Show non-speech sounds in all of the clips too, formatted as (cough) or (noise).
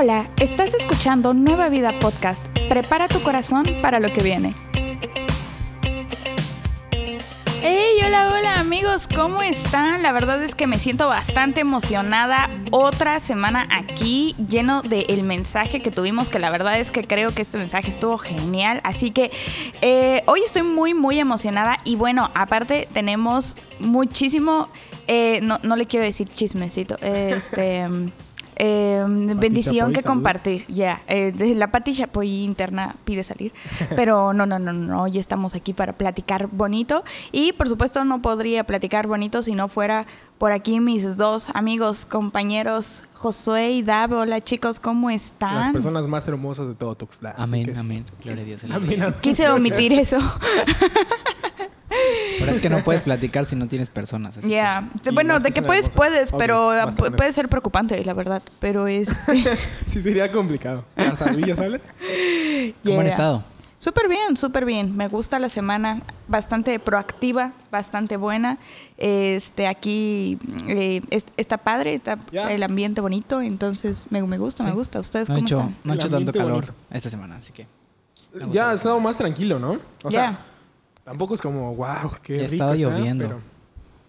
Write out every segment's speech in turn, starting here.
Hola, estás escuchando Nueva Vida Podcast. Prepara tu corazón para lo que viene. Hey, hola, hola amigos, ¿cómo están? La verdad es que me siento bastante emocionada. Otra semana aquí lleno del mensaje que tuvimos, que la verdad es que creo que este mensaje estuvo genial. Así que eh, hoy estoy muy, muy emocionada y bueno, aparte tenemos muchísimo, eh, no, no le quiero decir chismecito, este... (laughs) Eh, bendición Chapoy, que saludos. compartir, ya. Eh, la Pati Chapoy interna pide salir. Pero no, no, no, no. Ya estamos aquí para platicar bonito. Y por supuesto, no podría platicar bonito si no fuera por aquí mis dos amigos, compañeros, Josué y Dab. Hola chicos, ¿cómo están? Las personas más hermosas de todo Tuxtla. Amén, sí. amén. Gloria a Dios. (laughs) Amén, amén. Quise omitir eso. (laughs) Pero es que no puedes platicar si no tienes personas. Ya. Y Bueno, de que puedes, puedes, pero ah, puede ser preocupante, la verdad. Pero es. (laughs) (laughs) Sí, sería complicado. ¿Las ardillas hablan? que- ¿Cómo han Yeah. estado? Súper bien, súper bien. Me gusta la semana, bastante proactiva, bastante buena. Este, aquí eh, es- está padre, está el ambiente bonito, entonces me, me gusta, me gusta. ¿Ustedes No ha cómo hecho, están? no ha hecho tanto calor bonito. esta semana, así que Ya ha estado más tranquilo, ¿no? O sea. Tampoco es como, wow, qué Ya ha rico estado está", lloviendo. pero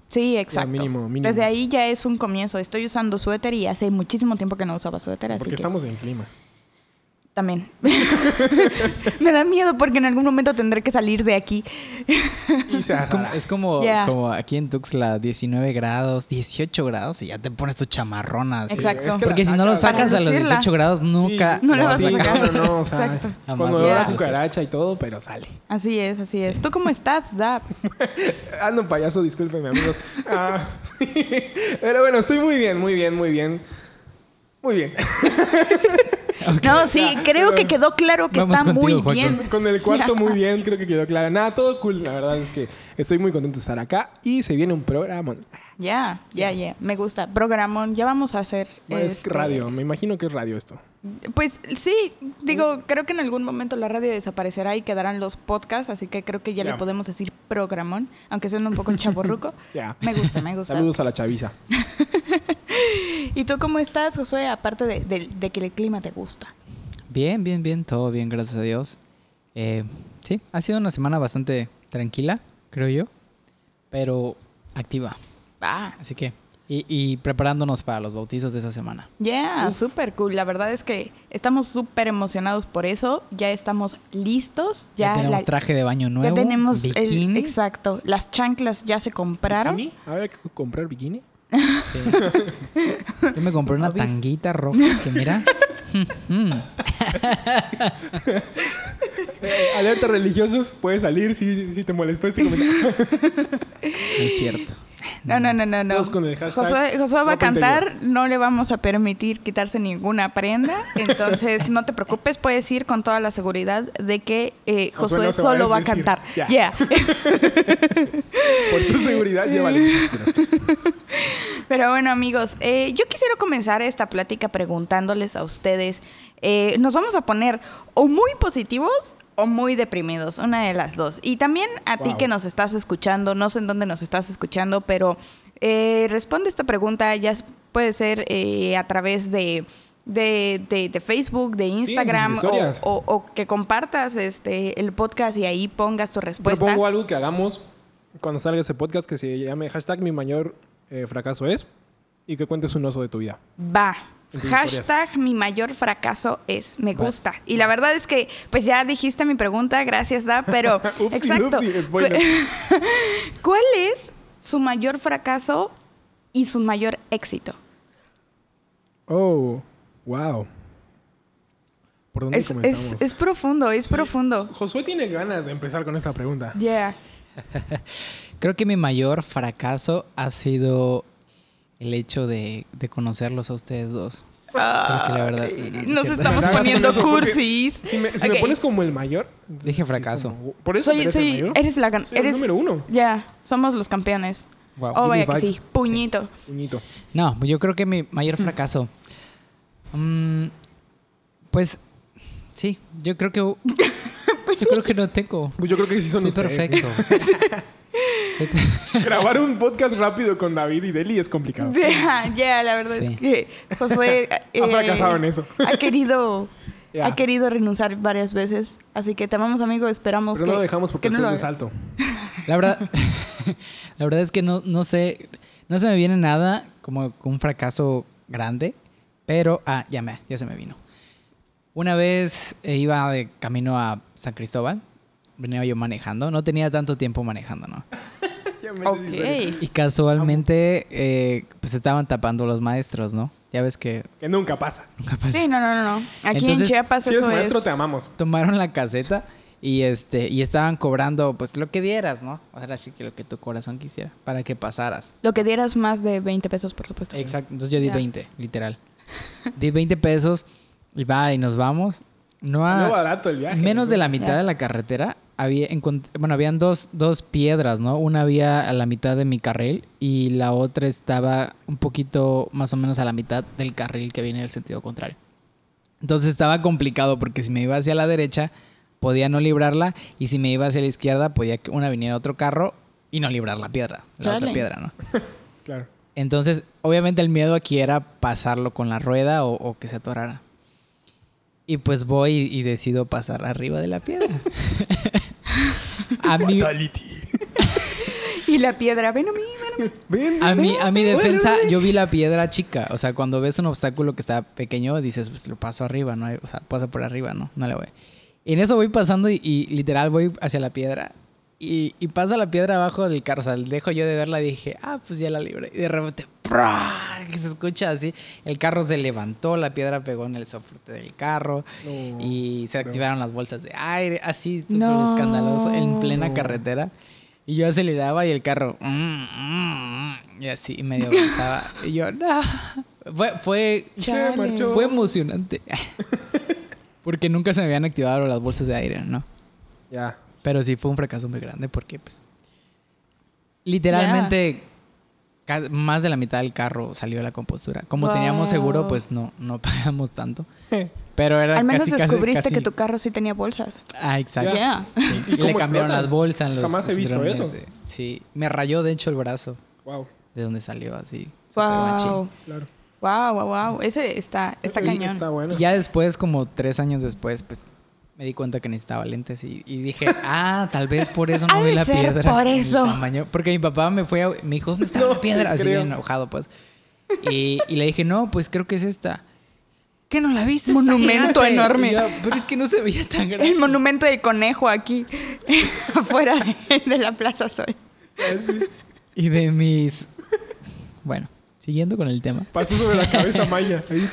Sí, exacto. mínimo, mínimo. Desde ahí ya es un comienzo. Estoy usando suéter y hace muchísimo tiempo que no usaba suéter, así porque que estamos en clima. También. (laughs) me da miedo porque en algún momento tendré que salir de aquí. Y se (laughs) es como, es como, aquí en Tuxtla, 19 grados, 18 grados y ya te pones tu chamarrona. así. Exacto. es que Porque si no lo sacas- a los lucirla. 18 grados, nunca Sí, No lo vas a sacar. No, no, no, o sea, Exacto. Cuando a hacer. cucaracha y todo, pero sale. Así es, así es. ¿Tú cómo estás, Dab? (laughs) Ando payaso, discúlpenme, amigos. Ah, sí. Pero bueno, estoy muy bien, muy bien, muy bien. Muy bien. No, sí, creo que quedó claro que está muy bien. Con el cuarto muy (laughs) bien, creo que quedó claro. Nada, todo cool. La verdad es que estoy muy contento de estar acá y se viene un programa. Ya, ya, ya. Me gusta. Programón, ya vamos a hacer. Es este, radio, me imagino que es radio esto. Pues sí, digo, creo que en algún momento la radio desaparecerá y quedarán los podcasts, así que creo que ya le podemos decir programón, aunque suene un poco (laughs) chaborruco. Ya. Me gusta, me gusta. Saludos a la chaviza. (laughs) ¿Y tú cómo estás, Josué? Aparte de, de- de que el clima te gusta. Bien, bien, bien, todo bien, gracias a Dios. Eh, sí, ha sido una semana bastante tranquila, creo yo, pero activa. Ah, Así que, y, y preparándonos para los bautizos de esa semana. Uf. súper cool. La verdad es que estamos súper emocionados por eso. Ya estamos listos. Ya, Ya, tenemos la- traje de baño nuevo, ya tenemos el- bikini. exacto. Las chanclas ya se compraron. ¿Bikini? ¿Habrá que comprar bikini? Sí. (laughs) Yo me compré una Obis. tanguita roja que mira. (laughs) Eh, alerta religiosos, puedes salir si, si te molestó este comentario. (laughs) No es cierto. (laughs) No, no, no, no, no. Todos con el hashtag Josué, Josué va a cantar, no le vamos a permitir quitarse ninguna prenda, entonces (laughs) no te preocupes, puedes ir con toda la seguridad de que eh, Josué Josué, no se va a solo va a cantar. Ya. Ya. (laughs) Por tu seguridad, llévale. Pero bueno, amigos, eh, yo quisiera comenzar esta plática preguntándoles a ustedes, eh, nos vamos a poner o muy positivos o muy deprimidos, una de las dos. Y también a ti que nos estás escuchando, no sé en dónde nos estás escuchando, pero eh, responde esta pregunta, ya puede ser eh, a través de... De, de- de Facebook, de Instagram, o que compartas este el podcast y ahí pongas tu respuesta. Propongo algo que hagamos cuando salga ese podcast que se llame hashtag mi mayor eh, fracaso es y que cuentes un oso de tu vida. Va. Hashtag mi mayor fracaso es me gusta. Y la verdad es que, pues ya dijiste mi pregunta, gracias, Da, pero (laughs) Upsi, exacto. upsi, (laughs) ¿Cuál es su mayor fracaso y su mayor éxito? Oh, wow. ¿Por dónde Es, comenzamos? es, es profundo, es Sí. profundo. Josué tiene ganas de empezar con esta pregunta. Yeah. (laughs) Creo que mi mayor fracaso ha sido el hecho de, de conocerlos a ustedes dos. Creo que la verdad. Ay, Nos ¿cierto? estamos poniendo cursis. Si me, si Ok. me pones como el mayor... Dije es fracaso. como- por eso Soy, eres soy, el mayor. eres la el eres número uno. Ya, somos los campeones. Wow. Oh, vaya que sí. Puñito. Puñito. No, yo creo que mi mayor fracaso. mm, pues sí, yo creo que. (laughs) Yo creo que no tengo. Pues yo creo que sí son Soy ustedes. perfecto. (laughs) (laughs) (laughs) Grabar un podcast rápido con David y Deli es complicado. (laughs) Ya, ya, la verdad Sí. es que Josué eh, Ha fracasado en eso. Ha querido, Ya. ha querido renunciar varias veces. Así que te amamos, amigo. Esperamos Pero que no lo dejamos porque que no lo hagas. alto. La verdad, la verdad es que no, no sé, no se me viene nada como un fracaso grande, pero, ah, ya me, ya se me vino. Una vez eh, iba de camino a San Cristóbal, venía yo manejando, no tenía tanto tiempo manejando, ¿no? (laughs) Y casualmente, eh, pues estaban tapando los maestros, ¿no? Ya ves que Que nunca pasa. nunca pasa. Sí, no, no, no. no. Aquí Entonces, en Chiapas Si eso eres maestro, es... te amamos. Tomaron la caseta y este y estaban cobrando pues lo que dieras, ¿no? Ahora sí que lo que tu corazón quisiera para que pasaras. Lo que dieras más de 20 pesos, por supuesto. Exacto. Entonces yo di Ya. 20, literal. Di 20 pesos y va y nos vamos. No barato el viaje. menos de la mitad de la carretera había bueno, habían dos, dos piedras, ¿no? Una había a la mitad de mi carril y la otra estaba un poquito más o menos a la mitad del carril que viene del sentido contrario. Entonces estaba complicado porque si me iba hacia la derecha podía no librarla y si me iba hacia la izquierda podía que una viniera otro carro y no librar la piedra, la otra piedra, ¿no? (laughs) Claro. Entonces, obviamente el miedo aquí era pasarlo con la rueda o, o que se atorara. Y pues voy y, y decido pasar arriba de la piedra. (laughs) a, mi, Fatality. Y la piedra, ven a mí, ven a mí. Ven, a, mi, a mi defensa, yo vi la piedra chica. O sea, cuando ves un obstáculo que está pequeño, dices, pues lo paso arriba, ¿no? O sea, pasa por arriba, ¿no? No le voy. Y en eso voy pasando y, y literal voy hacia la piedra. Y, y pasa la piedra abajo del carro. O sea, dejo yo de verla y dije, ah, pues ya la libré. Y de repente, ¡prá! que se escucha así. El carro se levantó, la piedra pegó en el soporte del carro. No. Y se Pero- activaron las bolsas de aire, así, súper No. escandaloso, en plena No. carretera. Y yo aceleraba y el carro, mm, mm, mm, y así, y medio avanzaba. y yo, no. Fue, fue, Chale. fue emocionante. (laughs) porque nunca se me habían activado las bolsas de aire, ¿no? Ya. Pero sí fue un fracaso muy grande porque, pues, literalmente más de la mitad del carro salió de la compostura. Como teníamos seguro, pues no, no (laughs) pagamos tanto. Pero era Al menos casi, descubriste casi- que tu carro sí tenía bolsas. Ah, exacto. Sí. ¿Y Y le cambiaron explotan? las bolsas. Los Jamás he visto drones eso. de- sí, me rayó de hecho el brazo Wow. de donde salió así. Wow. Claro. Wow, wow, wow. Ese está, está cañón. Está bueno. Y ya después, como tres años después, pues me di cuenta que necesitaba lentes y, y dije, ah, tal vez por eso (laughs) no vi la piedra. por eso. tamaño. Porque mi papá me fue, a, me dijo, ¿dónde está (laughs) No la piedra? Así creo. bien enojado, pues. Y, y le dije, no, pues creo que es esta. ¿Qué no la viste? Monumento gigante". enorme. Yo, Pero es que no se veía tan grande. El monumento del conejo aquí, (laughs) afuera de, la Plaza Sol. Ah, sí. Y de mis... Bueno, siguiendo con el tema. Pasó sobre la cabeza Maya. Ahí.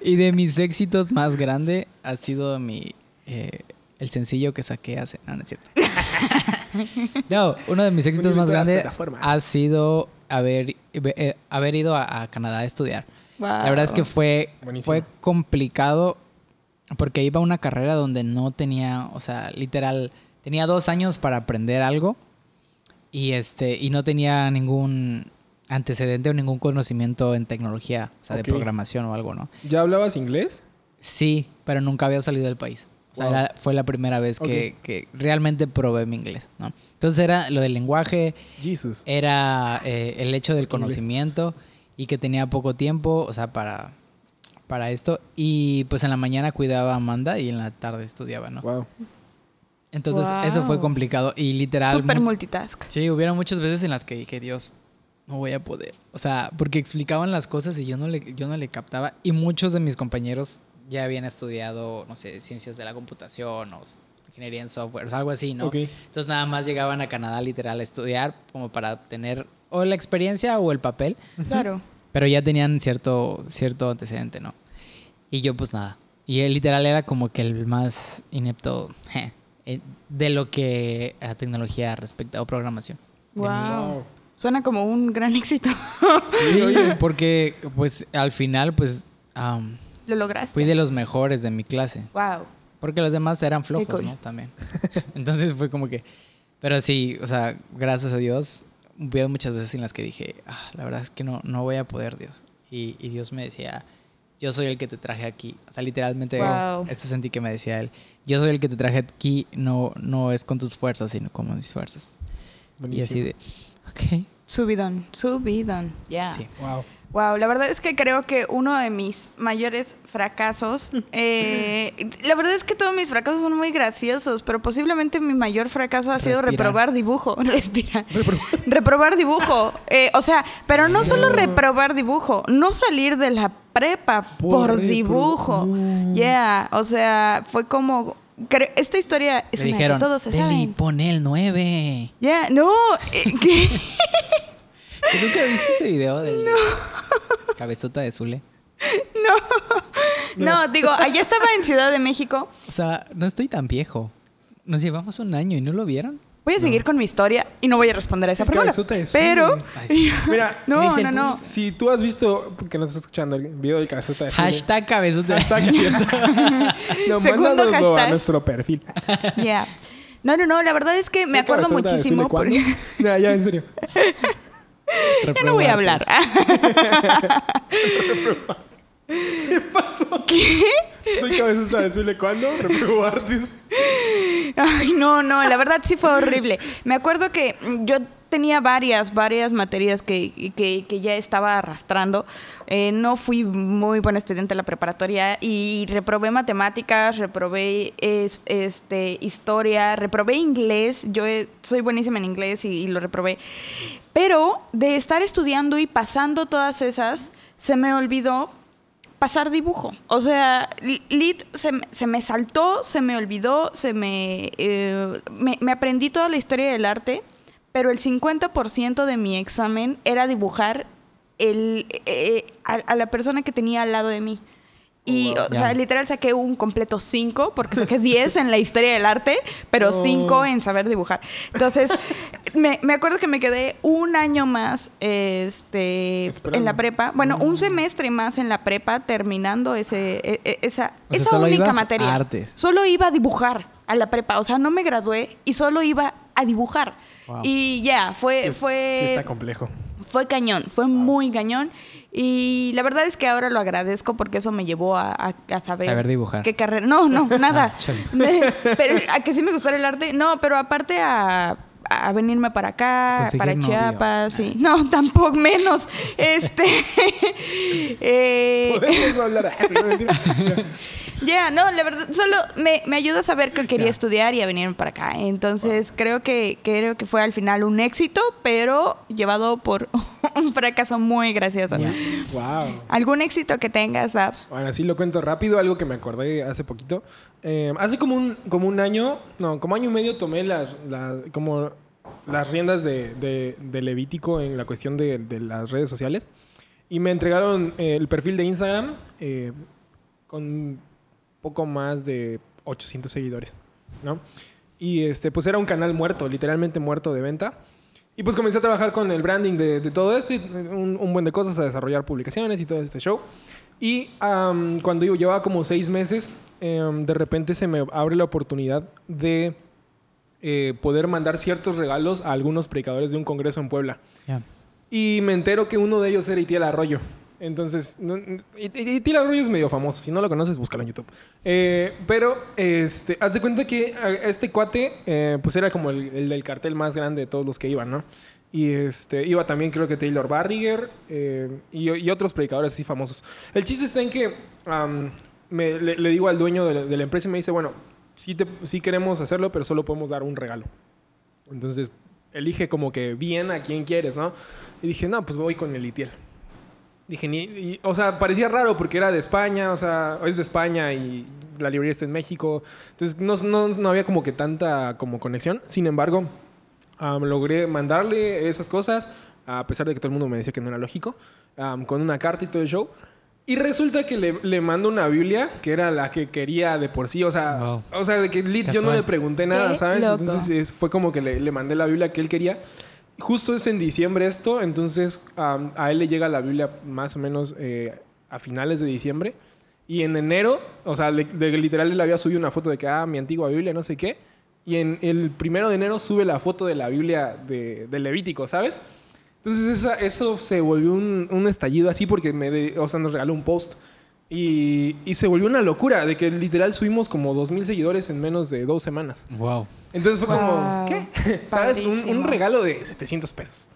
Y de mis éxitos más grande ha sido mi... eh, el sencillo que saqué hace... No, no es cierto. (laughs) no, uno de mis éxitos más grandes ha sido haber, eh, haber ido a, a Canadá a estudiar. La verdad es que fue, Buenísimo. fue complicado porque iba a una carrera donde no tenía, o sea, literal, tenía dos años para aprender algo y este y no tenía ningún antecedente o ningún conocimiento en tecnología, o sea, Ok. de programación o algo, ¿no? ¿Ya hablabas inglés? Sí, pero nunca había salido del país. O sea, Wow. era- fue la primera vez que, realmente probé mi inglés, ¿no? Entonces era lo del lenguaje, Jesus. era eh, el hecho del conocimiento y que tenía poco tiempo, o sea, para, para esto. Y pues en la mañana cuidaba a Amanda y en la tarde estudiaba, ¿no? Wow. Entonces eso fue complicado y literal... Super mu- multitask. Sí, hubieron muchas veces en las que dije, Dios, no voy a poder. O sea, porque explicaban las cosas y yo no le, yo no le captaba. Y muchos de mis compañeros ya habían estudiado, no sé, ciencias de la computación o ingeniería en software, o sea, algo así, ¿no? Entonces nada más llegaban a Canadá literal a estudiar como para tener o la experiencia o el papel, Claro. pero ya tenían cierto, cierto antecedente, ¿no? Y yo pues nada. Y él literal era como que el más inepto je, eh, de lo que a tecnología respecta o programación. Wow. Suena como un gran (laughs) éxito. Sí, oye, porque pues al final pues am, Lo lograste. fui de los mejores de mi clase. Wow. Porque los demás eran flojos, cool. ¿no? También. (laughs) Entonces fue como que... Pero sí, o sea, gracias a Dios, hubieron muchas veces en las que dije, ah, la verdad es que no, no voy a poder, Dios. Y, y Dios me decía, yo soy el que te traje aquí. O sea, literalmente, Wow. eso sentí que me decía él. Yo soy el que te traje aquí, no, no es con tus fuerzas, sino con mis fuerzas. Y así de, ok. Subidón, subidón. Ya. Sí. Wow. Wow, la verdad es que creo que uno de mis mayores fracasos, (laughs) eh, la verdad es que todos mis fracasos son muy graciosos, pero posiblemente mi mayor fracaso ha sido reprobar dibujo, (laughs) respirar, (laughs) reprobar dibujo, Eh, o sea, pero no solo reprobar dibujo, no salir de la prepa por, Por repro- dibujo, No. yeah, o sea, fue como, esta historia es Le una dijeron, que todos se Deli, saben. pon el 9. Ya, no, eh, (laughs) ¿qué? ¿Tú nunca viste ese video del cabezota de Zule? (laughs) no, digo, allá estaba en Ciudad de México. O sea, no estoy tan viejo. Nos llevamos un año y no lo vieron. Voy a seguir con mi historia y no voy a responder a esa pregunta. cabezota de Zule. Pero, Ay. (laughs) Mira, no, Dice, no, no. si tú has visto, que nos estás escuchando el video del cabezota de Hashtag cabezota de hashtag, ¿cierto? (laughs) no, Segundo mándanoslo a nuestro perfil. (laughs) Ya. No, no, no, la verdad es que me ¿Sí, acuerdo muchísimo ¿cuándo? porque Ya, ya, en serio. ya no voy a hablar. ¿Qué pasó? ¿Qué? Soy cabezota de Zule, ¿cuándo? Artes. Ay, no, no, la verdad sí fue horrible. Me acuerdo que yo tenía varias, varias materias que, que- que ya estaba arrastrando. Eh, no fui muy buena estudiante en la preparatoria y reprobé matemáticas, reprobé es- este, historia, reprobé inglés. Yo eh, soy buenísima en inglés y, y lo reprobé. Pero de estar estudiando y pasando todas esas, se me olvidó pasar dibujo. O sea, li- lit se, se me saltó, se me olvidó, se me, eh, me... me aprendí toda la historia del arte, pero el 50% de mi examen era dibujar el, eh, a, a la persona que tenía al lado de mí. Y, wow. o sea, literal saqué un completo 5, porque saqué 10 en la historia del arte, pero (laughs) No. 5 en saber dibujar. Entonces, me, me acuerdo que me quedé un año más este, Esperando. en la prepa. Bueno, Mm. un semestre más en la prepa terminando ese, e- e- esa, O sea, esa solo única ibas a materia. artes. Solo iba a dibujar a la prepa. O sea, no me gradué y solo iba a dibujar. Wow. Y ya, fue, Sí, fue, Sí, está complejo. Fue cañón, fue muy cañón. Y la verdad es que ahora lo agradezco porque eso me llevó a, a- a saber, Saber dibujar. qué carrera. No, no, (laughs) nada. Ah, pero a que sí me gustara el arte. No, pero aparte a, a venirme para acá, Conseguir para novio. Chiapas. sí. No, (laughs) tampoco menos. Este. (laughs) eh, Podemos no hablar. (laughs) No, ya, la verdad, solo me, me ayudó a saber que quería Ya. estudiar y a venirme para acá. Entonces, creo que creo que fue al final un éxito, pero llevado por un fracaso muy gracioso. Ya. Wow. ¿Algún éxito que tengas, Ab? Bueno, así lo cuento rápido, algo que me acordé hace poquito. Eh, hace como un, como un año, no, como año y medio tomé las, las- como las riendas de, de, de Levítico en la cuestión de, de las redes sociales. Y me entregaron eh, el perfil de Instagram eh, con poco más de 800 seguidores, ¿no? Y este, pues era un canal muerto, literalmente muerto de venta. Y pues comencé a trabajar con el branding de, de todo esto, y un, un buen de cosas, a desarrollar publicaciones y todo este show. Y am, cuando yo llevaba como seis meses, em, de repente se me abre la oportunidad de eh, poder mandar ciertos regalos a algunos predicadores de un congreso en Puebla. Y me entero que uno de ellos era Itiel Arroyo. Entonces, no- Itiel Arroyo es medio famoso. Si no lo conoces, búscalo en YouTube. Eh, pero, este, haz de cuenta que este cuate, eh, pues era como el, el del cartel más grande de todos los que iban, ¿no? Y este, iba también, creo que Taylor Barriger eh, y, y otros predicadores así famosos. El chiste está en que me- le, digo al dueño de la, empresa y me dice, bueno, sí, queremos hacerlo, pero solo podemos dar un regalo. Entonces, elige como que bien a quién quieres, ¿no? Y dije, no, pues voy con el Itiel. Dije, y- o sea, parecía raro porque era de España, o sea, es de España y la librería está en México. Entonces, no, no, no había como que tanta como conexión. Sin embargo, logré mandarle esas cosas, a pesar de que todo el mundo me decía que no era lógico, con una carta y todo el show. Y resulta que le, le mando una Biblia, que era la que quería de por sí, o sea, Wow. o sea, de que lit, yo no le pregunté nada, Qué ¿sabes? loco. Entonces es- fue como que le, le mandé la Biblia que él quería. Justo es en diciembre esto, entonces a él le llega la Biblia más o menos eh, a finales de diciembre. Y en enero, o sea, le- de- literal le había subido una foto de que, ah, mi antigua Biblia, no sé qué. Y en el primero de enero sube la foto de la Biblia de, de Levítico, ¿sabes? Entonces esa- eso se volvió un, un estallido así porque me de- o sea, nos regaló un post. Y, y se volvió una locura de que literal subimos como 2.000 seguidores en menos de dos semanas. Wow. Entonces fue como, Wow. ¿qué? (laughs) ¿Sabes? Un, regalo de 700 pesos.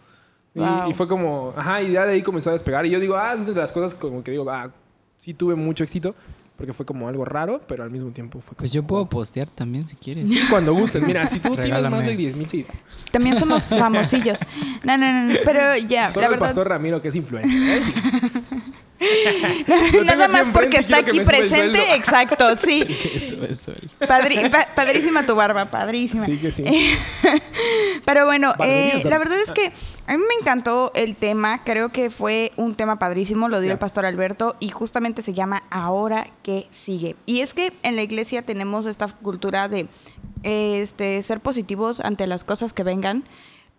Y, Wow. y fue como, ajá, y ya de ahí comenzó a despegar. Y yo digo, ah, esas son de las cosas como que digo, ah, sí tuve mucho éxito. Porque fue como algo raro, pero al mismo tiempo fue como... Pues yo puedo postear también si quieres. Sí, cuando gustes. Mira, si tú tienes más de 10.000 seguidores. También somos (laughs) famosillos. No, no, no, no, pero ya, Solo la el verdad. pastor Ramiro, que es influencer. ¿eh? Sí. (laughs) Nada más porque y está aquí presente, (laughs) exacto, sí. (laughs) Padri- pa- padrísima tu barba, padrísima. Sí, que sí. Pero bueno, eh, la verdad es que a mí me encantó el tema. Creo que fue un tema padrísimo, lo dio el pastor Alberto y justamente se llama Ahora que sigue. Y es que en la iglesia tenemos esta cultura de eh, este, ser positivos ante las cosas que vengan.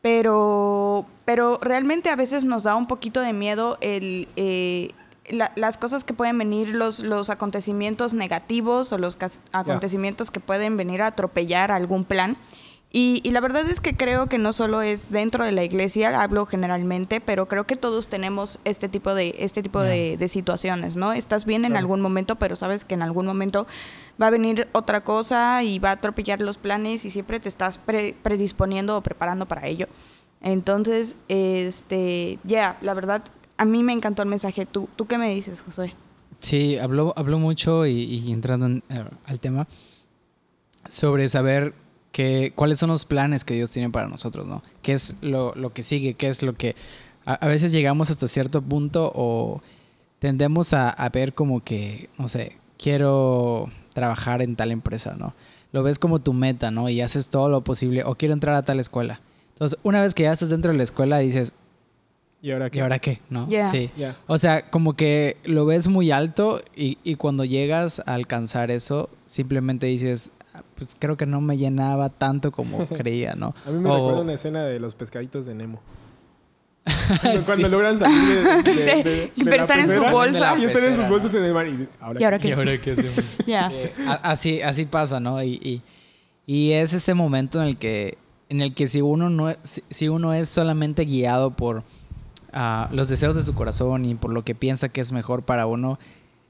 Pero, pero realmente a veces nos da un poquito de miedo el, eh, la- las cosas que pueden venir, los, los acontecimientos negativos o los acontecimientos que pueden venir a atropellar algún plan. Y, y la verdad es que creo que no solo es dentro de la iglesia, hablo generalmente, pero creo que todos tenemos este tipo de, este tipo de, de situaciones, ¿no? Estás bien en Claro. algún momento, pero sabes que en algún momento va a venir otra cosa y va a atropellar los planes y siempre te estás pre- predisponiendo o preparando para ello. Entonces, este, ya, la verdad, a mí me encantó el mensaje. ¿Tú, ¿tú qué me dices, Josué? Sí, habló, habló mucho y, y entrando en, eh, al tema sobre saber que, cuáles son los planes que Dios tiene para nosotros, ¿no? ¿Qué es lo, lo que sigue? ¿Qué es lo que... A, a veces llegamos hasta cierto punto o tendemos a, a ver como que, no sé, quiero trabajar en tal empresa, ¿no? Lo ves como tu meta, ¿no? Y haces todo lo posible o quiero entrar a tal escuela. Entonces, una vez que ya estás dentro de la escuela, dices, ¿Y ahora qué? ¿y ahora qué? ¿No? Sí. O sea, como que lo ves muy alto y, y cuando llegas a alcanzar eso, simplemente dices, "Ah, pues creo que no me llenaba tanto como (laughs) creía, ¿no? A mí me O- recuerda una escena de los pescaditos de Nemo. (laughs) Cuando, cuando logran salir de, de, (laughs) de- de- de Pero están en su bolsa. Y están en sus bolsas en el mar. Y ahora, ¿Y ahora ¿Y qué? ahora qué hacemos? Ya. Sí, a- así, así pasa, ¿no? Y, y- y es ese momento en el que, en el que si uno no es, si, si uno es solamente guiado por ah, los deseos de su corazón y por lo que piensa que es mejor para uno,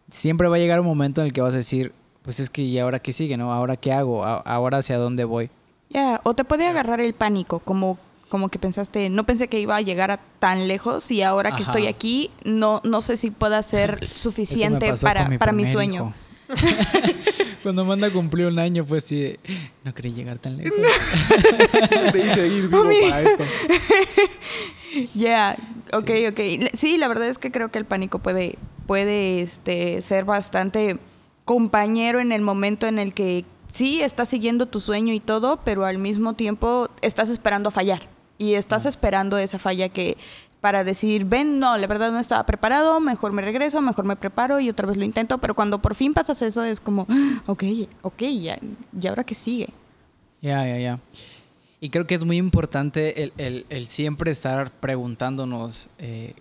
siempre va a llegar un momento en el que vas a decir, pues es que ¿y ahora qué sigue, no? ¿Ahora qué hago? ¿A- ¿Ahora hacia dónde voy? Ya, o te puede agarrar el pánico, como, como que pensaste, no pensé que iba a llegar a tan lejos y ahora que Ajá. estoy aquí, no, no sé si pueda ser (laughs) suficiente para, mi para mi sueño. hijo. (laughs) Cuando manda a cumplir un año, pues sí, no quería llegar tan lejos. (laughs) Te hice ir vivo para esto. (laughs) Ya, ok, Sí. ok. Sí, la verdad es que creo que el pánico puede, puede este, ser bastante compañero en el momento en el que sí estás siguiendo tu sueño y todo, pero al mismo tiempo estás esperando a fallar. Y estás esperando esa falla que para decir, ven, no, la verdad no estaba preparado, mejor me regreso, mejor me preparo y otra vez lo intento, pero cuando por fin pasas eso es como, "Ah, ok, ok, ya, ¿y ahora qué sigue? Ya, ya, ya. Y creo que es muy importante el, el- el siempre estar preguntándonos eh,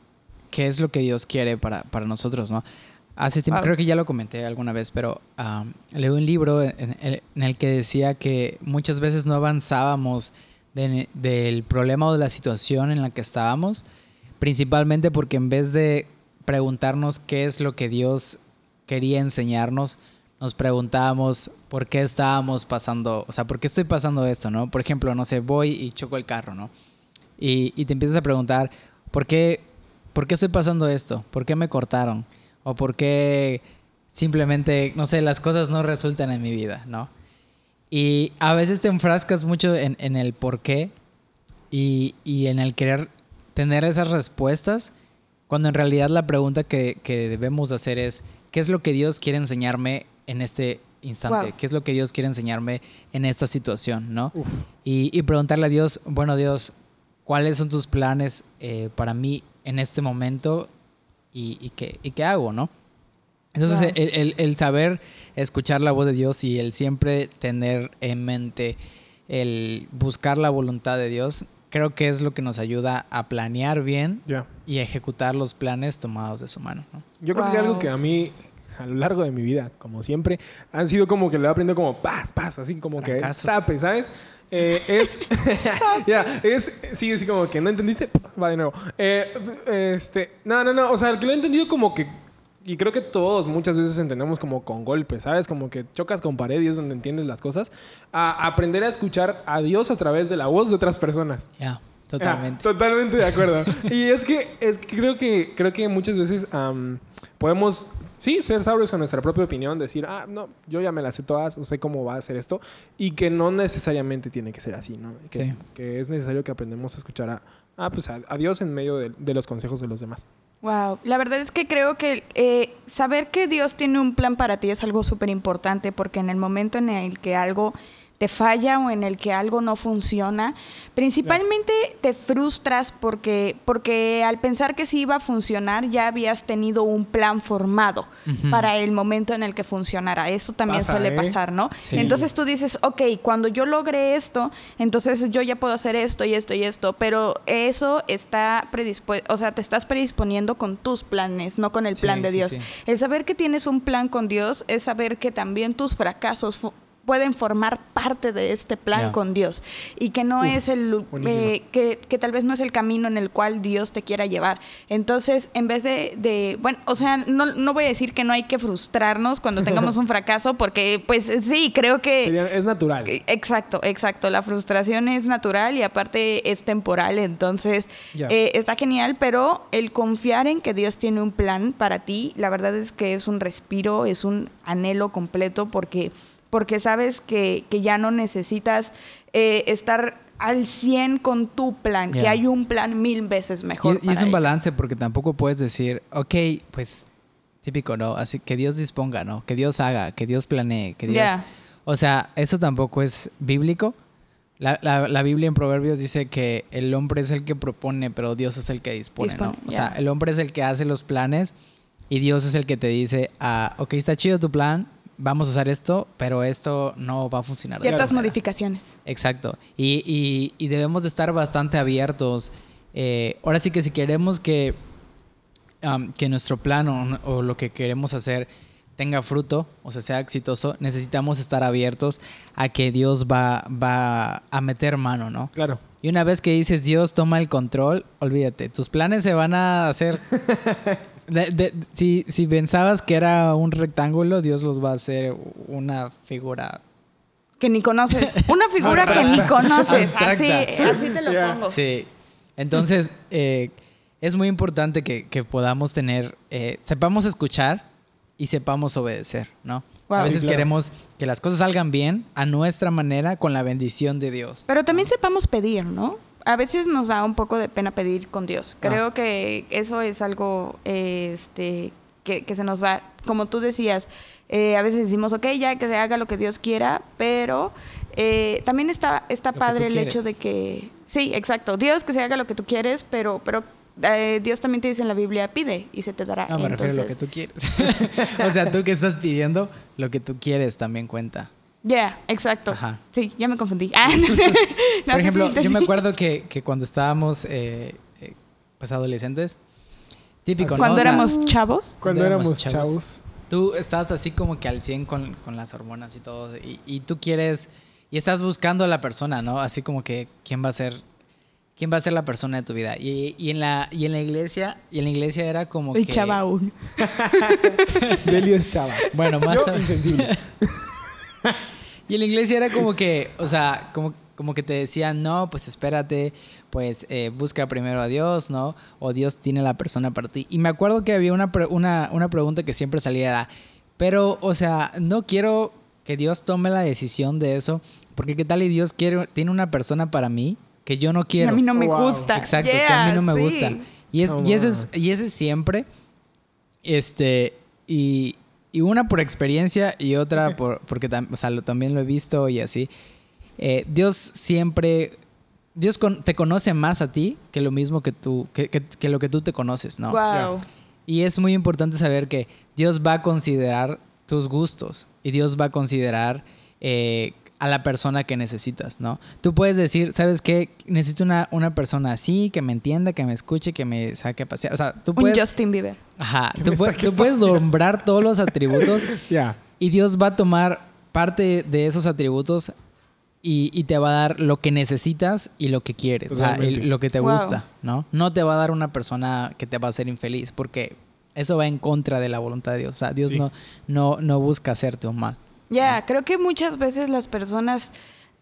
qué es lo que Dios quiere para, para nosotros, ¿no? Hace tiempo, Wow. creo que ya lo comenté alguna vez, pero am, leí un libro en, en- en el que decía que muchas veces no avanzábamos de- del problema o de la situación en la que estábamos, principalmente porque en vez de preguntarnos qué es lo que Dios quería enseñarnos, nos preguntábamos por qué estábamos pasando, o sea, por qué estoy pasando esto, ¿no? Por ejemplo, no sé, voy y choco el carro, ¿no? Y, y te empiezas a preguntar, ¿por qué, ¿por qué estoy pasando esto? ¿Por qué me cortaron? ¿O por qué simplemente, no sé, las cosas no resultan en mi vida, ¿no? Y a veces te enfrascas mucho en, en el por qué y, y en el querer tener esas respuestas, cuando en realidad la pregunta que, que debemos hacer es, ¿qué es lo que Dios quiere enseñarme en este instante? Wow. ¿Qué es lo que Dios quiere enseñarme en esta situación? ¿no? Y, y preguntarle a Dios, bueno Dios, ¿cuáles son tus planes eh, para mí en este momento y, y qué, y qué hago? ¿no? Entonces, Wow. el, el- el saber escuchar la voz de Dios y el siempre tener en mente el buscar la voluntad de Dios, creo que es lo que nos ayuda a planear bien y a ejecutar los planes tomados de su mano. ¿no? Yo creo que algo que a mí, a lo largo de mi vida, como siempre, han sido como que le he aprendido como paz, paz, así como que Fracasos. sape, ¿sabes? Eh, es, (laughs) (laughs) ya, es, sí, así como que no entendiste, (laughs) va de nuevo. Eh, este, no, no, no, o sea, el que lo he entendido como que y creo que todos muchas veces entendemos como con golpes, ¿sabes? Como que chocas con pared y es donde entiendes las cosas. A aprender a escuchar a Dios a través de la voz de otras personas. Ya, totalmente. Ah, totalmente de acuerdo. y es que, es que creo que creo que muchas veces podemos, sí, ser sabios con nuestra propia opinión, decir, ah, no, yo ya me las sé todas, o sé cómo va a ser esto, y que no necesariamente tiene que ser así, ¿no? Que, Sí. que es necesario que aprendamos a escuchar a, ah, pues a, a Dios en medio de, de los consejos de los demás. Wow, la verdad es que creo que eh, saber que Dios tiene un plan para ti es algo súper importante porque en el momento en el que algo te falla o en el que algo no funciona, principalmente te frustras porque, porque al pensar que sí iba a funcionar ya habías tenido un plan formado para el momento en el que funcionara. Eso también Pasa, suele ¿eh? pasar, ¿no? Sí. Entonces tú dices, ok, cuando yo logre esto, entonces yo ya puedo hacer esto y esto y esto, pero eso está predispuesto, o sea, te estás predisponiendo con tus planes, no con el Sí, plan de Dios. sí. El saber que tienes un plan con Dios es saber que también tus fracasos pueden formar parte de este plan con Dios y que no Uf, es el eh, que, que tal vez no es el camino en el cual Dios te quiera llevar. Entonces, en vez de, de- bueno, o sea, no, no voy a decir que no hay que frustrarnos cuando (laughs) tengamos un fracaso, porque pues sí, creo que... Sería- es natural. Eh, Exacto, exacto. La frustración es natural y aparte es temporal, entonces eh, está genial, pero el confiar en que Dios tiene un plan para ti, la verdad es que es un respiro, es un anhelo completo porque, porque sabes que, que ya no necesitas eh, estar al 100 con tu plan, que Ya. hay un plan mil veces mejor. Y, y es para un balance porque tampoco puedes decir, ok, pues típico, ¿no? Así que Dios disponga, ¿no? Que Dios haga, que Dios planee, que Dios... Ya. O sea, eso tampoco es bíblico. La, la- la Biblia en Proverbios dice que el hombre es el que propone, pero Dios es el que dispone, ¿no? Dispone, O sea, ya. el hombre es el que hace los planes y Dios es el que te dice, ah, ok, está chido tu plan, vamos a usar esto, pero esto no va a funcionar. de Ciertas manera". modificaciones. Exacto. Y, y- y debemos de estar bastante abiertos. Eh, ahora sí que si queremos que, um, que nuestro plan o, o lo que queremos hacer tenga fruto, o sea, sea exitoso, necesitamos estar abiertos a que Dios va, va a meter mano, ¿no? Claro. Y una vez que dices Dios toma el control, olvídate, tus planes se van a hacer... (laughs) De- de- si, si pensabas que era un rectángulo, Dios los va a hacer una figura Que ni conoces. Una figura que ni conoces. Así, así te lo pongo. Sí. Entonces, eh, es muy importante que, que podamos tener, eh, sepamos escuchar y sepamos obedecer, ¿no? Wow. A Sí, veces claro. queremos que las cosas salgan bien a nuestra manera con la bendición de Dios. Pero también sepamos pedir, ¿no? A veces nos da un poco de pena pedir con Dios. Creo que eso es algo este, que, que se nos va, como tú decías, eh, a veces decimos, ok, ya que se haga lo que Dios quiera, pero eh, también está, está padre el quieres. hecho de que, sí, exacto, Dios que se haga lo que tú quieres, pero, pero eh, Dios también te dice en la Biblia, pide y se te dará. No, me refiero a lo que tú quieres. (laughs) o sea, tú que estás pidiendo, lo que tú quieres también cuenta. Ya, exacto. Ajá. Sí, ya me confundí. (laughs) Ah, no, no Por ejemplo, yo me acuerdo que, que cuando estábamos eh, eh, pues adolescentes, típico, ¿no? Cuando O sea, éramos chavos. Cuando éramos chavos. Tú estás así como que al 100 con, con las hormonas y todo, y, y tú quieres, y estás buscando a la persona, ¿no? Así como que, ¿quién va a ser, quién va a ser la persona de tu vida? Y, y en, la, y en la iglesia, y en la iglesia era como Soy que... chava aún. (laughs) Delio es chava. Bueno, más Yo, o- insensible. (laughs) (laughs) Y en la iglesia era como que, o sea, como, como que te decían, no, pues espérate, pues eh, busca primero a Dios, ¿no? O Dios tiene la persona para ti. Y me acuerdo que había una, pre- una, una pregunta que siempre salía, era, pero, o sea, no quiero que Dios tome la decisión de eso, porque qué tal y Dios quiere, tiene una persona para mí que yo no Y quiero. a mí no me Wow. gusta. Exacto, que a mí no me Yeah, gusta. Y, es, Oh, y, eso es, y eso es siempre. Este. Y, y una por experiencia y otra por, porque tam- o sea, lo- también lo he visto y así. Eh, Dios siempre. Dios con- te conoce más a ti que lo mismo que tú, que, que- que lo que tú te conoces, ¿no? Wow. Y es muy importante saber que Dios va a considerar tus gustos y Dios va a considerar eh, a la persona que necesitas, ¿no? Tú puedes decir, ¿sabes qué? Necesito una, una persona así, que me entienda, que me escuche, que me saque a pasear. O sea, tú Un puedes... Justin Bieber. Ajá, tú, puedes nombrar todos los atributos (laughs) Ya. y Dios va a tomar parte de esos atributos y, y te va a dar lo que necesitas y lo que quieres, o sea, el- lo que te Wow. gusta, ¿no? No te va a dar una persona que te va a hacer infeliz, porque eso va en contra de la voluntad de Dios. O sea, Dios Sí. no, no, no busca hacerte un mal. Ya, creo que muchas veces las personas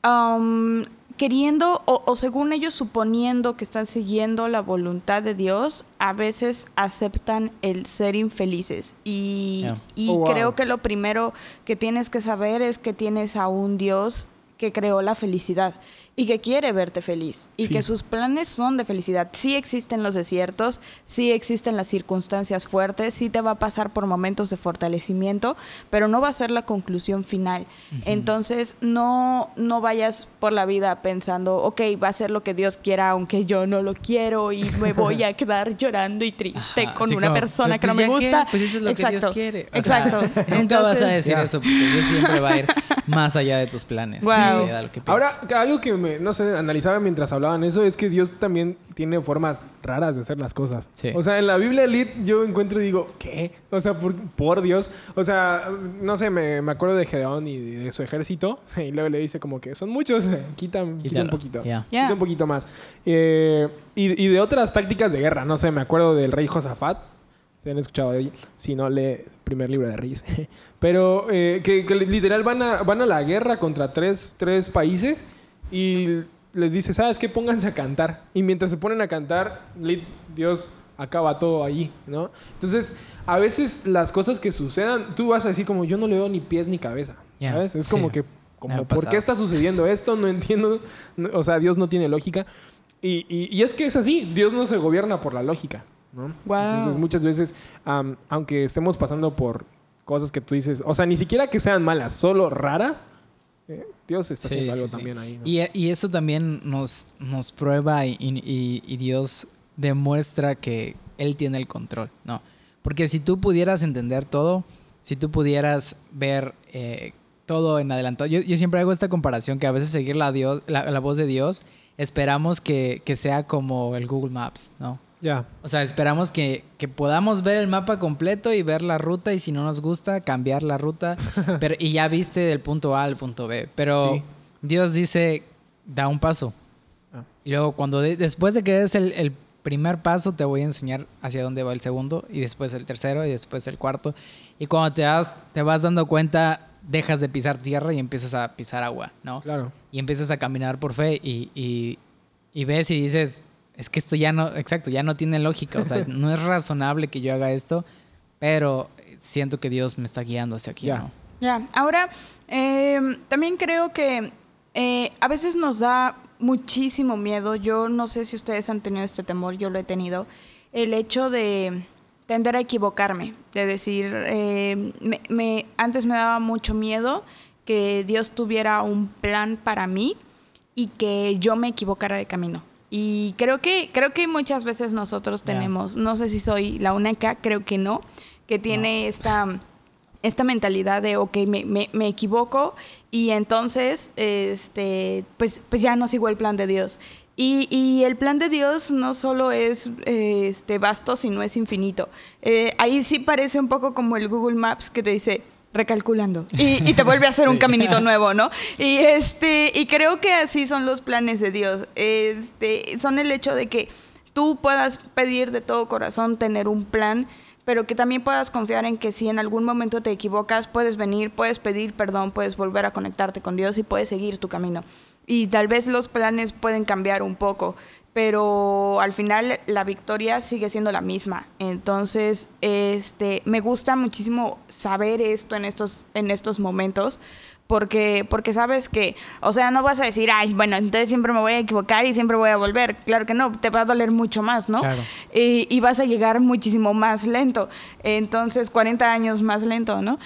am, queriendo o, o según ellos suponiendo que están siguiendo la voluntad de Dios, a veces aceptan el ser infelices. Y, Oh, wow. creo que lo primero que tienes que saber es que tienes a un Dios que creó la felicidad y que quiere verte feliz y Sí. que sus planes son de felicidad. Sí existen los desiertos, sí existen las circunstancias fuertes, sí te va a pasar por momentos de fortalecimiento, pero no va a ser la conclusión final. Entonces, no, no vayas por la vida pensando, ok, va a ser lo que Dios quiera, aunque yo no lo quiero y me voy a (laughs) quedar llorando y triste Ajá, con una como, persona "Pero que no pues me gusta. qué, pues eso es lo que Dios quiere. O sea, Exacto. (laughs) Nunca vas a Entonces- decir Ya. eso porque Dios siempre va a ir más allá de tus planes. Wow. allá de lo que Ahora, piensas. que algo que me, no sé, analizaba mientras hablaban eso es que Dios también tiene formas raras de hacer las cosas. Sí. O sea, en la Biblia Elite yo encuentro y digo, ¿qué? O sea, por, por Dios. O sea, no sé, me, me acuerdo de Gedeón y de su ejército. (laughs) Y luego le dice como que son muchos, eh, quita, quita un poquito. ya. Ya. Quita un poquito más. Eh, y, y de otras tácticas de guerra, no sé, me acuerdo del rey Josafat. Si han escuchado de si no, lee el primer libro de Reyes. (laughs) Pero eh, que, que literal van a, van a la guerra contra tres, tres países y les dice, ¿sabes qué? Pónganse a cantar. Y mientras se ponen a cantar, Dios acaba todo allí, ¿no? Entonces, a veces las cosas que sucedan, tú vas a decir como, yo no le veo ni pies ni cabeza, Ya, ¿sabes? Es sí. como que, como, ¿por qué está sucediendo esto? No entiendo. No- O sea, Dios no tiene lógica. Y, y- y es que es así, Dios no se gobierna por la lógica, ¿no? Wow. Entonces, muchas veces, am, aunque estemos pasando por cosas que tú dices, o sea, ni siquiera que sean malas, solo raras, eh, Dios está Sí, haciendo algo sí. también ahí. ¿no? Y, y eso también nos, nos prueba y, y- y Dios demuestra que Él tiene el control, ¿no? Porque si tú pudieras entender todo, si tú pudieras ver eh, todo en adelantado, yo, yo siempre hago esta comparación que a veces seguir la, Dios, la, la voz de Dios, esperamos que, que sea como el Google Maps, ¿no? Ya. O sea, esperamos que, que podamos ver el mapa completo y ver la ruta y si no nos gusta, cambiar la ruta. (laughs) pero, y ya viste del punto A al punto B. Pero Sí. Dios dice, da un paso. Ah. Y luego cuando de- después de que des el, el primer paso, te voy a enseñar hacia dónde va el segundo y después el tercero y después el cuarto. Y cuando te, das, te vas dando cuenta, dejas de pisar tierra y empiezas a pisar agua, ¿no? Claro. y empiezas a caminar por fe y, y- y ves y dices, es que esto ya no, exacto, ya no tiene lógica, o sea, (laughs) no es razonable que yo haga esto, pero siento que Dios me está guiando hacia aquí, Ya. ¿no? Ya, ahora eh, también creo que eh, a veces nos da muchísimo miedo. Yo no sé si ustedes han tenido este temor, yo lo he tenido. El hecho de tender a equivocarme, de decir, eh, me- me- antes me daba mucho miedo que Dios tuviera un plan para mí y que yo me equivocara de camino. Y creo que, creo que muchas veces nosotros tenemos, no sé si soy la única, creo que no, que tiene esta esta mentalidad de, ok, me, me- me equivoco y entonces, este, pues, pues ya no sigo el plan de Dios. Y, y el plan de Dios no solo es este, vasto, sino es infinito. Eh, ahí sí parece un poco como el Google Maps que te dice recalculando y, y te vuelve a hacer un (laughs) caminito (laughs) nuevo, ¿no? Y este y creo que así son los planes de Dios. Este son el hecho de que tú puedas pedir de todo corazón tener un plan, pero que también puedas confiar en que si en algún momento te equivocas, puedes venir, puedes pedir perdón, puedes volver a conectarte con Dios y puedes seguir tu camino. Y tal vez los planes pueden cambiar un poco, pero al final la victoria sigue siendo la misma. Entonces, este, me gusta muchísimo saber esto en estos, en estos momentos. Porque, porque sabes que, o sea, no vas a decir, ay, bueno, entonces siempre me voy a equivocar y siempre voy a volver. Claro que no, te va a doler mucho más, ¿no? Claro. y, y vas a llegar muchísimo más lento. Entonces, 40 años más lento, ¿no?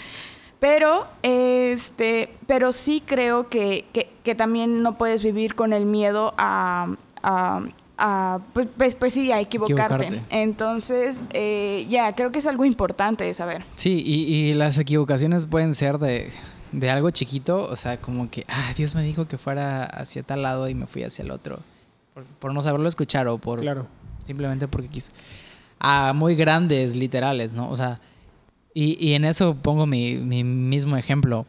Pero, este, pero sí creo que, que, que también no puedes vivir con el miedo a, a- a, pues, pues, pues sí, a equivocarte. Equivocarte. Entonces, eh, ya, creo que es algo importante de saber. Sí, y, y las equivocaciones pueden ser de, de algo chiquito, o sea, como que, ah, Dios me dijo que fuera hacia tal lado y me fui hacia el otro, por, por no saberlo escuchar o por Claro. simplemente porque quise. A muy grandes, literales, ¿no? O sea, y, y en eso pongo mi, mi mismo ejemplo.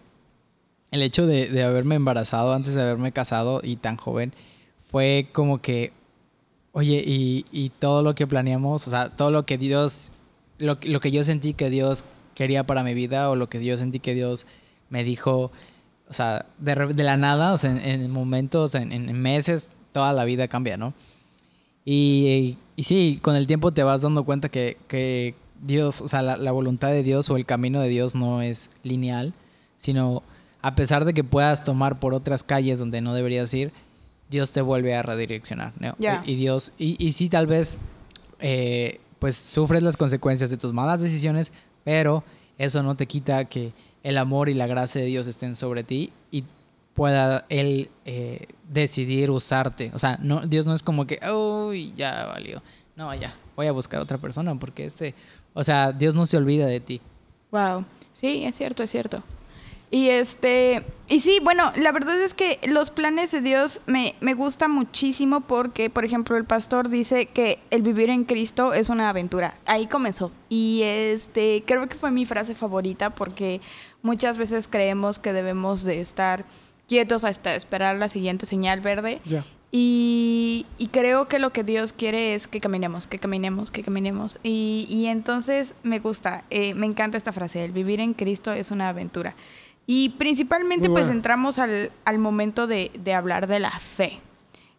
El hecho de, de haberme embarazado antes de haberme casado y tan joven fue como que, oye, y, y todo lo que planeamos, o sea, todo lo que Dios lo, lo que yo sentí que Dios quería para mi vida o lo que yo sentí que Dios me dijo, o sea, de, de la nada, o sea, en, en momentos, en, en meses, toda la vida cambia, ¿no? Y, y sí, con el tiempo te vas dando cuenta que, que Dios, o sea, la, la voluntad de Dios o el camino de Dios no es lineal, sino a pesar de que puedas tomar por otras calles donde no deberías ir, Dios te vuelve a redireccionar, ¿no? Y, y Dios, y, y sí, tal vez, eh, pues sufres las consecuencias de tus malas decisiones, pero eso no te quita que el amor y la gracia de Dios estén sobre ti y pueda Él eh, decidir usarte. O sea, no, Dios no es como que, uy, ya valió. No, ya, voy a buscar otra persona porque este, o sea, Dios no se olvida de ti. Wow. Sí, es cierto, es cierto. Y este, y sí, bueno, la verdad es que los planes de Dios me, me gusta muchísimo porque, por ejemplo, el pastor dice que el vivir en Cristo es una aventura. Ahí comenzó. Y este, creo que fue mi frase favorita porque muchas veces creemos que debemos de estar quietos hasta esperar la siguiente señal verde. Y, y creo que lo que Dios quiere es que caminemos, que caminemos, que caminemos. Y, y entonces me gusta, eh, me encanta esta frase, el vivir en Cristo es una aventura. Y principalmente pues entramos al, al momento de, de hablar de la fe.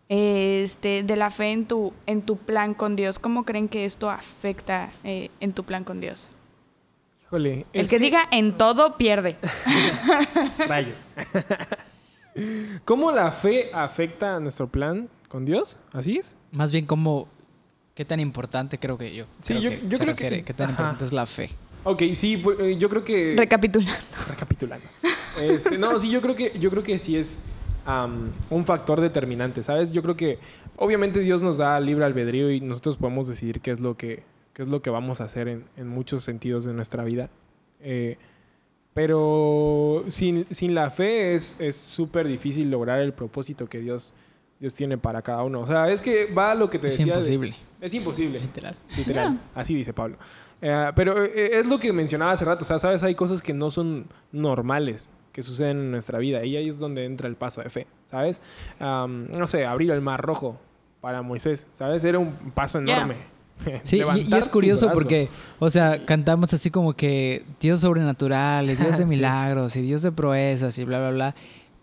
Este, de la fe en tu, en tu plan con Dios. ¿Cómo creen que esto afecta eh, en tu plan con Dios? Híjole. El es que, diga en todo pierde. (laughs) Rayos. ¿Cómo la fe afecta a nuestro plan con Dios? ¿Así es? Más bien como, ¿qué tan importante creo que yo? Sí, creo yo- que yo creo que- ¿Qué tan ajá. importante es la fe? Ok, sí, pues, eh, yo creo que... Recapitulando. recapitulando. Este, no, sí, yo creo que, yo creo que sí es am, un factor determinante, ¿sabes? Yo creo que obviamente Dios nos da libre albedrío y nosotros podemos decidir qué es lo que, qué es lo que vamos a hacer en, en muchos sentidos de nuestra vida. Eh, pero sin, sin la fe es es súper difícil lograr el propósito que Dios, Dios tiene para cada uno. O sea, es que va a lo que te Es decía. de- imposible, es imposible. literal. Literal, así dice Pablo. Eh, pero eh, es lo que mencionaba hace rato, o sea, sabes, hay cosas que no son normales que suceden en nuestra vida y ahí es donde entra el paso de fe, ¿sabes? No sé, abrir el mar rojo para Moisés, ¿sabes? Era un paso enorme. (laughs) Sí, y- es curioso porque, o sea, cantamos así como que Dios sobrenatural, y Dios de (laughs) Sí. milagros, y Dios de proezas, y bla, bla, bla.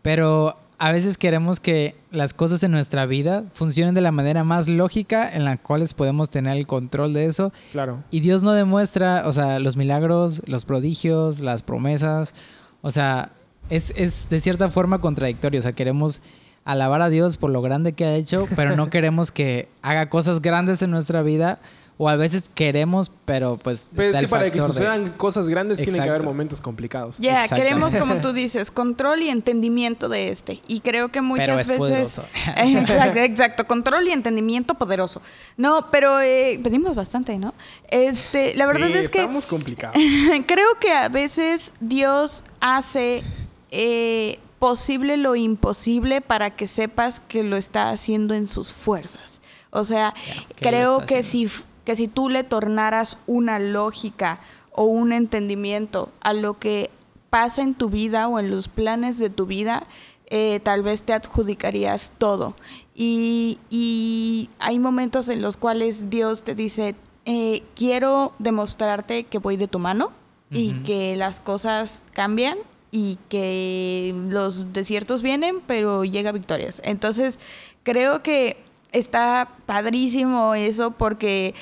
Pero a veces queremos que las cosas en nuestra vida funcionen de la manera más lógica en la cual podemos tener el control de eso. Claro. Y Dios no demuestra, o sea, los milagros, los prodigios, las promesas. O sea, es, es de cierta forma contradictorio. O sea, queremos alabar a Dios por lo grande que ha hecho, pero no (laughs) queremos que haga cosas grandes en nuestra vida. O a veces queremos, pero pues. Pero es está que el para que de- sucedan cosas grandes tiene que haber Exacto. momentos complicados. Ya, queremos, como tú (laughs) dices, control y entendimiento de este. Y creo que muchas Pero es veces. poderoso. (laughs) exacto, exacto, control y entendimiento poderoso. No, pero eh, pedimos bastante, ¿no? Este, la verdad Sí, es que estamos complicados. (laughs) creo que a veces Dios hace eh, posible lo imposible para que sepas que lo está haciendo en sus fuerzas. O sea, creo que si, que si tú le tornaras una lógica o un entendimiento a lo que pasa en tu vida o en los planes de tu vida, eh, tal vez te adjudicarías todo. Y, y hay momentos en los cuales Dios te dice, eh, quiero demostrarte que voy de tu mano y que las cosas cambian y que los desiertos vienen, pero llega victorias. Entonces, creo que está padrísimo eso porque,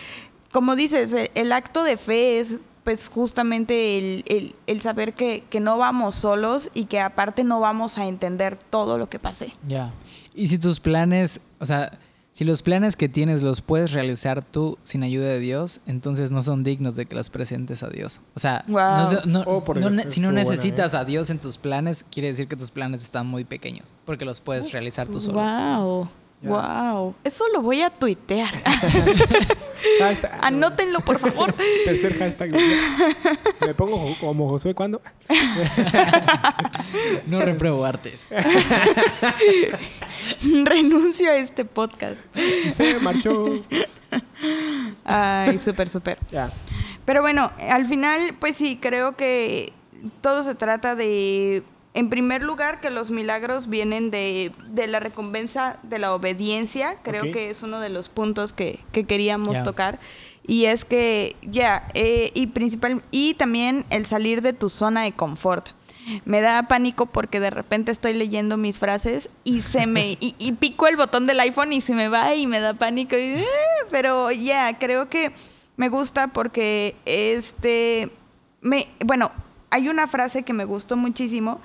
como dices, e- el acto de fe es pues justamente el, el- el saber que, que no vamos solos y que aparte no vamos a entender todo lo que pase. Ya. Y si tus planes, o sea, si los planes que tienes los puedes realizar tú sin ayuda de Dios, entonces no son dignos de que los presentes a Dios. O sea, Wow. no Oh, no si no buena, necesitas ¿eh? a Dios en tus planes, quiere decir que tus planes están muy pequeños, porque los puedes realizar tú solo. Wow. Wow. Eso lo voy a tuitear. (laughs) Hashtag. (laughs) Anótenlo, por favor. (laughs) Tercer hashtag. Me pongo como Josué cuando. No repruebo artes. Renuncio a este podcast. Se marchó. Ay, súper, súper. Pero bueno, al final, pues sí, creo que todo se trata de, en primer lugar, que los milagros vienen de, de la recompensa de la obediencia. Creo que es uno de los puntos que, que queríamos tocar. Y es que, ya, eh, y principal, y también el salir de tu zona de confort. Me da pánico porque de repente estoy leyendo mis frases y se me (laughs) y, y pico el botón del iPhone y se me va y me da pánico. y, "Eh", pero ya, creo que me gusta porque este me bueno, hay una frase que me gustó muchísimo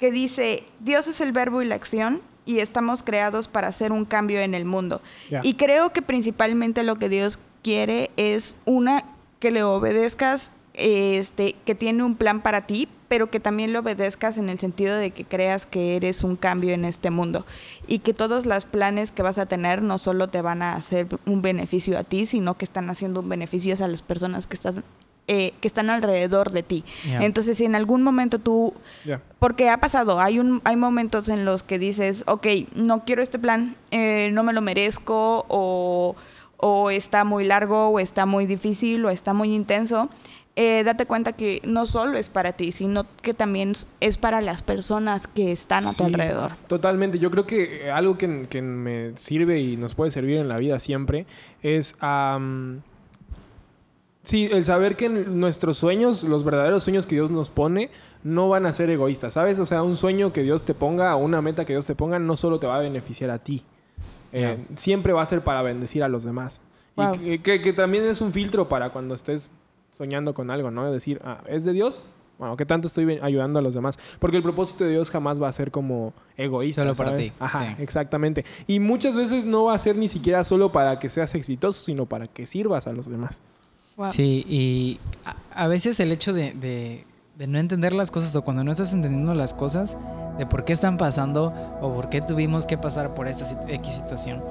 que dice, Dios es el verbo y la acción y estamos creados para hacer un cambio en el mundo. Y creo que principalmente lo que Dios quiere es una que le obedezcas este que tiene un plan para ti, pero que también lo obedezcas en el sentido de que creas que eres un cambio en este mundo y que todos los planes que vas a tener no solo te van a hacer un beneficio a ti, sino que están haciendo un beneficio a las personas que estás eh, que están alrededor de ti. Ya. Entonces, si en algún momento tú Ya. porque ha pasado, hay, un, hay momentos en los que dices, ok, no quiero este plan, eh, no me lo merezco, o, o está muy largo, o está muy difícil, o está muy intenso. Eh, date cuenta que no solo es para ti, sino que también es para las personas que están a tu Sí, alrededor. Totalmente. Yo creo que eh, algo que, que me sirve y nos puede servir en la vida siempre es am, sí, el saber que nuestros sueños, los verdaderos sueños que Dios nos pone, no van a ser egoístas, ¿sabes? O sea, un sueño que Dios te ponga o una meta que Dios te ponga no solo te va a beneficiar a ti. Eh, Siempre va a ser para bendecir a los demás. Wow. Y que, que- que también es un filtro para cuando estés soñando con algo, ¿no? Decir, ah, ¿es de Dios? Bueno, ¿qué tanto estoy ayudando a los demás? Porque el propósito de Dios jamás va a ser como egoísta. Solo para ti, Ajá, sí. exactamente. Y muchas veces no va a ser ni siquiera solo para que seas exitoso, sino para que sirvas a los demás. Wow. Sí, y a, a veces el hecho de, de- de no entender las cosas o cuando no estás entendiendo las cosas, de por qué están pasando o por qué tuvimos que pasar por esta sit- X situación,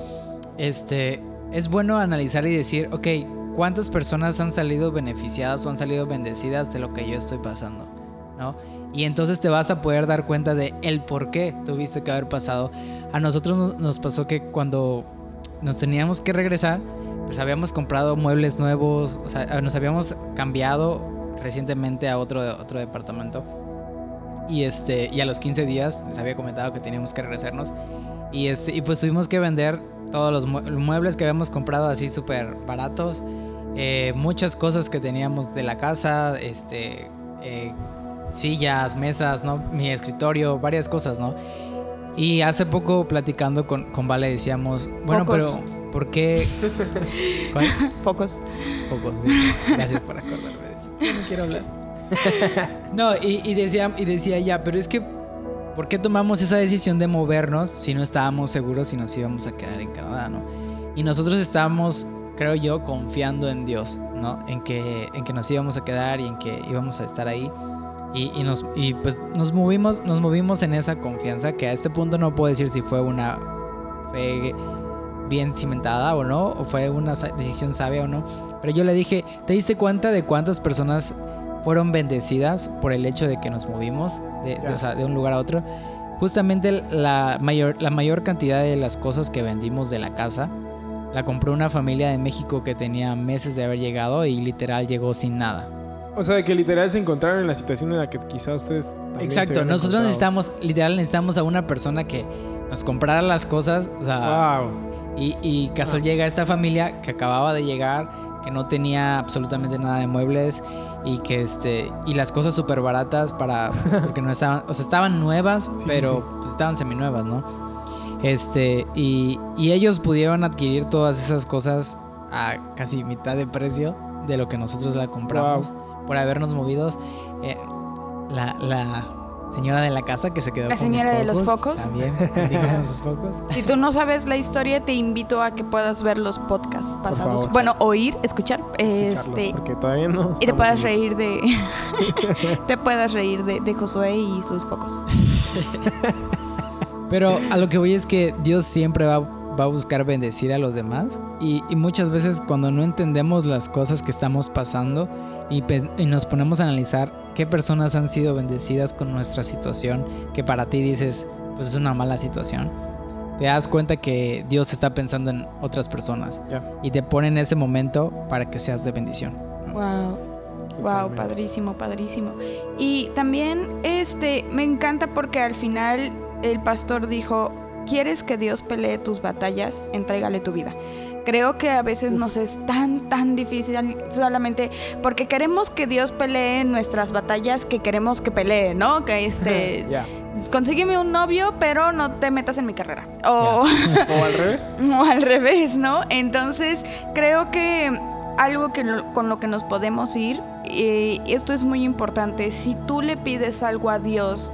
este, es bueno analizar y decir, ok, ¿cuántas personas han salido beneficiadas o han salido bendecidas de lo que yo estoy pasando? ¿No? Y entonces te vas a poder dar cuenta de el por qué tuviste que haber pasado. A nosotros nos- nos pasó que cuando nos teníamos que regresar, pues habíamos comprado muebles nuevos, o sea, nos habíamos cambiado recientemente a otro, otro departamento. Y, este, y a los 15 días les había comentado que teníamos que regresarnos. Y, este, y pues tuvimos que vender todos los mue- muebles que habíamos comprado así súper baratos. eh, muchas cosas que teníamos de la casa, este, eh, sillas, mesas, ¿no? Mi escritorio, varias cosas, ¿no? Y hace poco platicando con, con Vale decíamos, bueno, pero ¿por qué? ¿Cuál? (laughs) Focos. Focos, sí. Gracias por acordarme de eso. Yo no quiero hablar. No, y, y decía, y decía ya, pero es que, ¿por qué tomamos esa decisión de movernos si no estábamos seguros si nos íbamos a quedar en Canadá, no? Y nosotros estábamos, creo yo, confiando en Dios, ¿no? En que, en que nos íbamos a quedar y en que íbamos a estar ahí. Y, y nos, y pues nos movimos, nos movimos en esa confianza que a este punto no puedo decir si fue una fe bien cimentada o no, o fue una decisión sabia o no. Pero yo le dije, ¿te diste cuenta de cuántas personas fueron bendecidas por el hecho de que nos movimos de, de- o sea, de un lugar a otro? Justamente la mayor, la mayor cantidad de las cosas que vendimos de la casa la compró una familia de México que tenía meses de haber llegado y literal llegó sin nada. O sea, que literal se encontraron en la situación en la que quizá ustedes Exacto, nosotros encontrado. necesitamos, literal necesitamos a una persona que nos comprara las cosas, o sea, Wow. Y, y casual Ah. llega esta familia que acababa de llegar, que no tenía absolutamente nada de muebles y que este y las cosas súper baratas para pues, (laughs) porque no estaban, o sea, estaban nuevas, sí, pero sí. pues, estaban seminuevas, ¿no? Este y, y ellos pudieron adquirir todas esas cosas a casi mitad de precio de lo que nosotros la compramos por habernos movidos. Eh, la, la señora de la casa que se quedó La con mis señora de los focos. También, con sus focos. (laughs) Si tú no sabes la historia, te invito a que puedas ver los podcasts pasados. favor. bueno, oír, escuchar. Este, porque todavía no y te puedas reír de. (laughs) (laughs) te puedas reír de, de Josué y sus focos. Pero a lo que voy es que Dios siempre va, va a buscar bendecir a los demás. Y, y muchas veces cuando no entendemos las cosas que estamos pasando y nos ponemos a analizar qué personas han sido bendecidas con nuestra situación, que para ti dices, pues es una mala situación, te das cuenta que Dios está pensando en otras personas y te pone en ese momento para que seas de bendición. Wow. Wow, padrísimo, padrísimo. Y también este me encanta porque al final el pastor dijo, ¿quieres que Dios pelee tus batallas? Entrégale tu vida. Creo que a veces nos es tan, tan difícil solamente porque queremos que Dios pelee nuestras batallas que queremos que pelee, ¿no? Que este, consígueme un novio, pero no te metas en mi carrera. O, (laughs) O al revés. o al revés, ¿no? Entonces, creo que algo que lo- con lo que nos podemos ir, eh, esto es muy importante, si tú le pides algo a Dios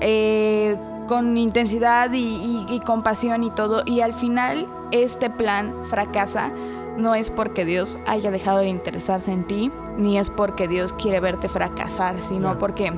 eh, con intensidad y, y- y con pasión y todo, y al final este plan fracasa, no es porque Dios haya dejado de interesarse en ti, ni es porque Dios quiere verte fracasar, sino porque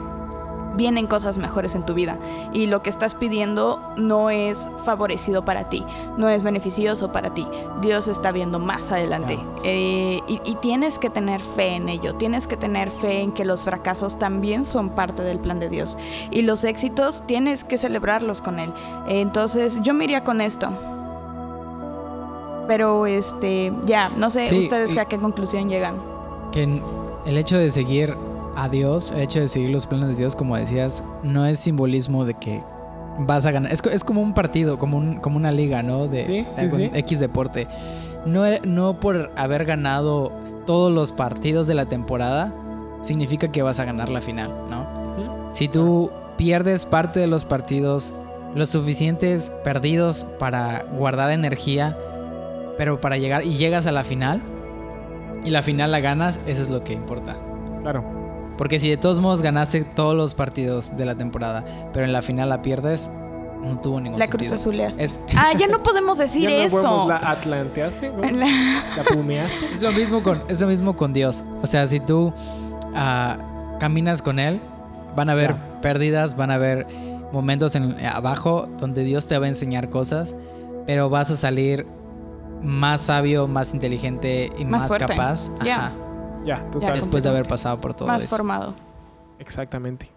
vienen cosas mejores en tu vida y lo que estás pidiendo no es favorecido para ti, no es beneficioso para ti. Dios está viendo más adelante. Eh, y, y tienes que tener fe en ello, tienes que tener fe en que los fracasos también son parte del plan de Dios y los éxitos tienes que celebrarlos con Él. Entonces yo me iría con esto. Pero este, ya, no sé Sí, ustedes a qué conclusión llegan. Que el hecho de seguir a Dios, el hecho de seguir los planes de Dios, como decías, no es simbolismo de que vas a ganar. Es, co- es como un partido, como, un, como una liga, ¿no? De Sí, sí. X deporte. No, e- no por haber ganado todos los partidos de la temporada, significa que vas a ganar la final, ¿no? Si tú pierdes parte de los partidos, los suficientes perdidos para guardar energía, pero para llegar y llegas a la final y la final la ganas, eso es lo que importa. Claro. Porque si de todos modos ganaste todos los partidos de la temporada, pero en la final la pierdes, no tuvo ningún La sentido. cruz azuleaste. Es, (laughs) Ah, ya no podemos decir Ya no eso. podemos- ¿La atlanteaste? ¿no? La- ¿La pumeaste? es lo mismo con es lo mismo con Dios. O sea, si tú ah, caminas con él, van a haber Ya. pérdidas, van a haber momentos en abajo donde Dios te va a enseñar cosas, pero vas a salir más sabio, más inteligente y Más más, fuerte. capaz. Ya. Ajá, Ya, totalmente. después de haber pasado por todo más eso. formado. Exactamente.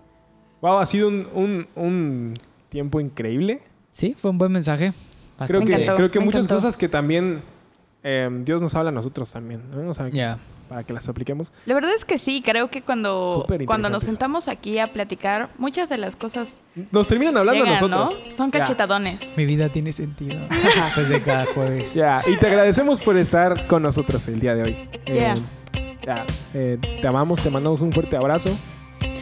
Wow, ha sido un, un- un tiempo increíble. Sí, fue un buen mensaje. Creo Bastante- que, encantó, creo que me muchas encantó. cosas que también eh, Dios nos habla a nosotros también, ¿no? O sea, Ya. para que las apliquemos. La verdad es que sí, creo que cuando, cuando nos sentamos aquí a platicar, muchas de las cosas Nos terminan hablando llegan, a nosotros. ¿no? Son cachetadones. Mi vida tiene sentido (laughs) después de cada jueves. Ya, y te agradecemos por estar con nosotros el día de hoy. Eh. Ya, eh, te amamos, te mandamos un fuerte abrazo.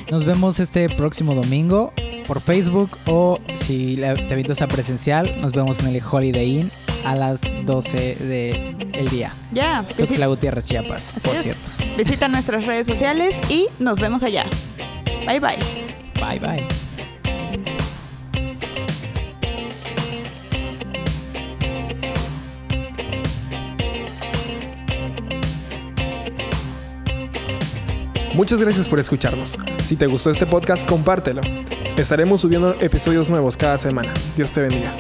Nos vemos este próximo domingo por Facebook o si la- te avientas a presencial, nos vemos en el Holiday Inn a las 12 del día. Ya, Tuxtla Gutiérrez, Chiapas, Así por es. cierto. visita nuestras redes sociales y nos vemos allá. Bye bye. Bye, bye. Muchas gracias por escucharnos. Si te gustó este podcast, compártelo. Estaremos subiendo episodios nuevos cada semana. Dios te bendiga.